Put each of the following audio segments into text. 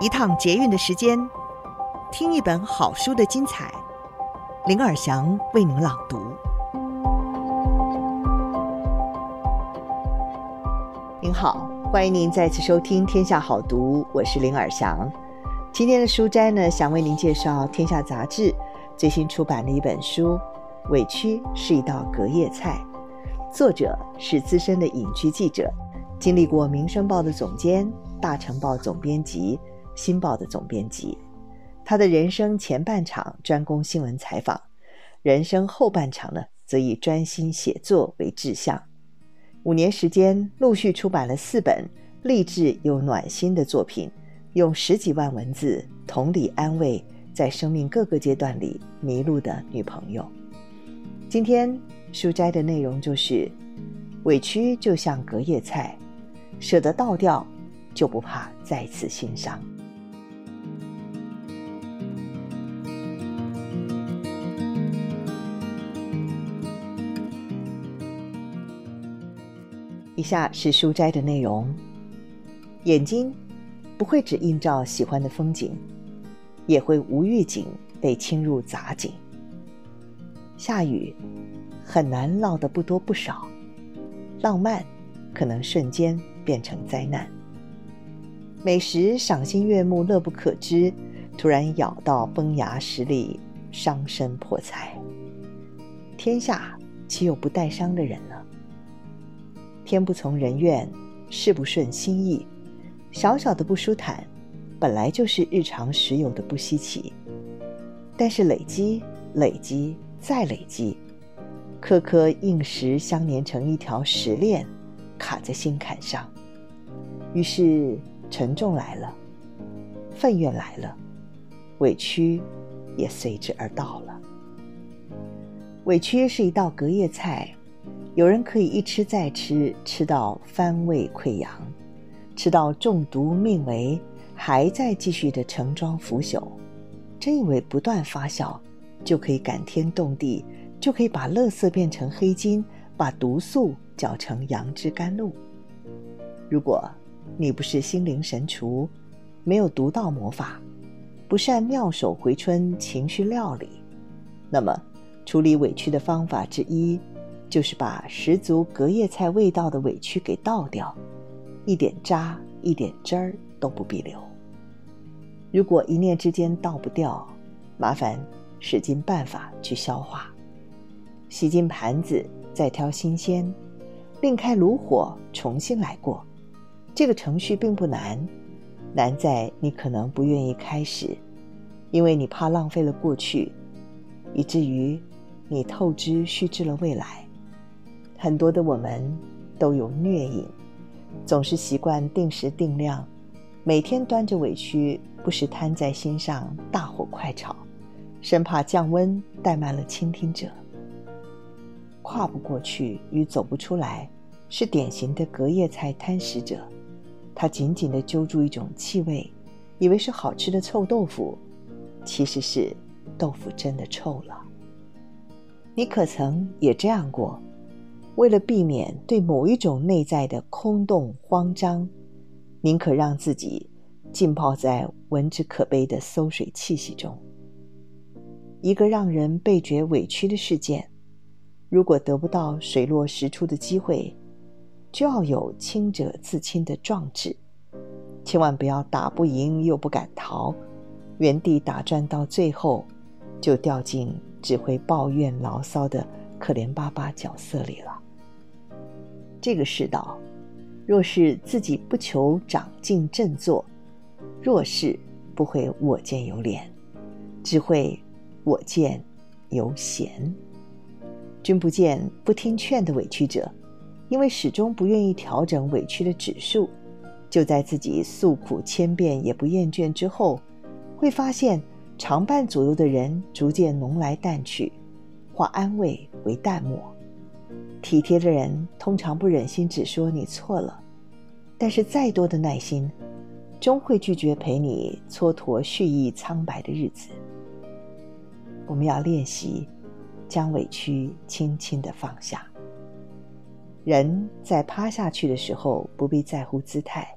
一趟捷运的时间，听一本好书的精彩。林尔祥为您朗读。您好，欢迎您再次收听《天下好读》，我是林尔祥。今天的书斋呢，想为您介绍《天下杂志》最新出版的一本书《委屈是一道隔夜菜》，作者是资深的隐居记者，经历过《民生报》的总监、大成报总编辑。新报的总编辑，他的人生前半场专攻新闻采访，人生后半场呢，则以专心写作为志向。五年时间，陆续出版了四本励志又暖心的作品，用十几万文字同理安慰在生命各个阶段里迷路的女朋友。今天书斋的内容就是：委屈就像隔夜菜，舍得倒掉，就不怕再次心伤。以下是书斋的内容：眼睛不会只映照喜欢的风景，也会无预警被侵入杂景。下雨很难落得不多不少，浪漫可能瞬间变成灾难。美食赏心悦目，乐不可支，突然咬到崩牙实力，伤身破财。天下岂有不带伤的人呢？天不从人愿，事不顺心意，小小的不舒坦，本来就是日常时有的不稀奇。但是累积、累积再累积，颗颗硬石相连成一条石链，卡在心坎上，于是沉重来了，愤怨来了，委屈也随之而到了。委屈是一道隔夜菜。有人可以一吃再吃，吃到翻胃溃疡，吃到中毒命危，还在继续的盛装腐朽，真以为不断发酵就可以感天动地，就可以把垃圾变成黑金，把毒素搅成杨枝甘露。如果你不是心灵神厨，没有独到魔法，不善妙手回春情绪料理，那么处理委屈的方法之一。就是把十足隔夜菜味道的委屈给倒掉，一点渣、一点汁儿都不必留。如果一念之间倒不掉，麻烦使尽办法去消化。洗净盘子，再挑新鲜，另开炉火，重新来过。这个程序并不难，难在你可能不愿意开始，因为你怕浪费了过去，以至于你透支虚掷了未来。很多的我们都有虐瘾，总是习惯定时定量，每天端着委屈不时摊在心上，大火快炒，生怕降温怠慢了倾听者。跨不过去与走不出来，是典型的隔夜菜贪食者。他紧紧地揪住一种气味，以为是好吃的臭豆腐，其实是豆腐真的臭了。你可曾也这样过？为了避免对某一种内在的空洞慌张，宁可让自己浸泡在闻之可悲的馊水气息中。一个让人倍觉委屈的事件，如果得不到水落石出的机会，就要有清者自清的壮志，千万不要打不赢又不敢逃，原地打转到最后，就掉进只会抱怨牢骚的可怜巴巴角色里了。这个世道，若是自己不求长进振作，若是不会我见犹怜，只会我见犹嫌。君不见不听劝的委屈者，因为始终不愿意调整委屈的指数，就在自己诉苦千遍也不厌倦之后，会发现常伴左右的人逐渐浓来淡去，化安慰为淡漠。体贴的人通常不忍心只说你错了，但是再多的耐心，终会拒绝陪你蹉跎蓄意苍白的日子。我们要练习将委屈轻轻地放下。人在趴下去的时候不必在乎姿态，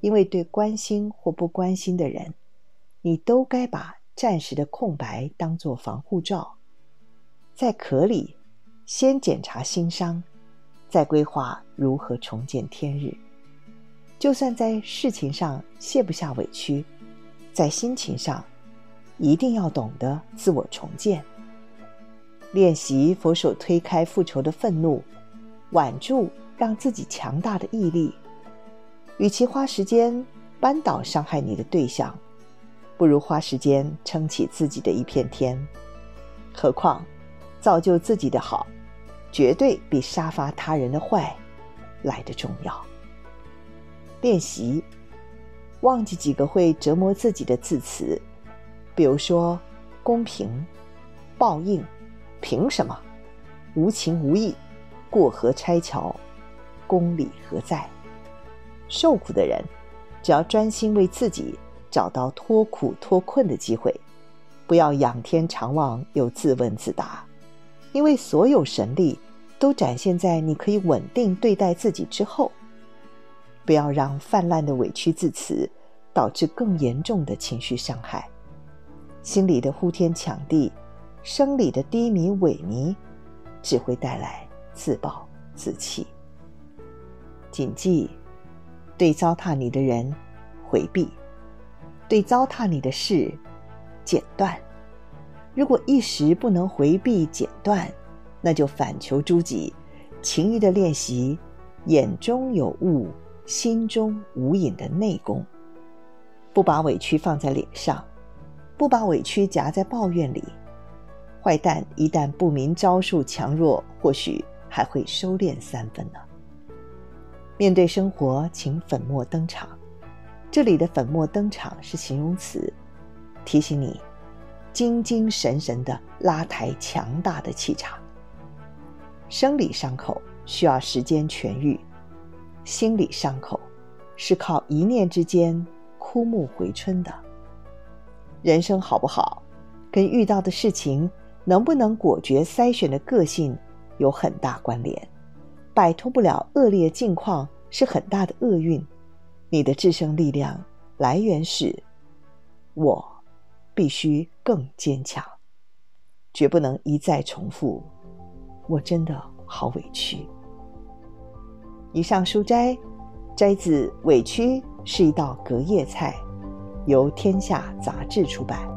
因为对关心或不关心的人，你都该把暂时的空白当作防护罩，在壳里先检查心伤，再规划如何重见天日。就算在事情上卸不下委屈，在心情上，一定要懂得自我重建。练习佛手推开复仇的愤怒，挽住让自己强大的毅力。与其花时间扳倒伤害你的对象，不如花时间撑起自己的一片天。何况，造就自己的好，绝对比杀伐他人的坏来得重要。练习，忘记几个会折磨自己的字词，比如说“公平”“报应”“凭什么”“无情无义”“过河拆桥”“公理何在”。受苦的人，只要专心为自己找到脱苦脱困的机会，不要仰天长望又自问自答，因为所有神力都展现在你可以稳定对待自己之后。不要让泛滥的委屈字词导致更严重的情绪伤害，心里的呼天抢地，生理的低迷萎靡，只会带来自暴自弃。谨记，对糟蹋你的人回避，对糟蹋你的事剪断。如果一时不能回避剪断，那就反求诸己，勤于的练习，眼中有物。心中无影的内功，不把委屈放在脸上，不把委屈夹在抱怨里。坏蛋一旦不明招数强弱，或许还会收敛三分呢。面对生活，请粉墨登场。这里的粉墨登场是形容词，提醒你精精神神的拉抬强大的气场。生理伤口需要时间痊愈。心理伤口是靠一念之间枯木回春的。人生好不好，跟遇到的事情能不能果决筛选的个性有很大关联。摆脱不了恶劣境况是很大的厄运。你的制胜力量来源是：我必须更坚强，绝不能一再重复。我真的好委屈。以上书摘，摘自《委屈是一道隔夜菜》，由天下杂志出版。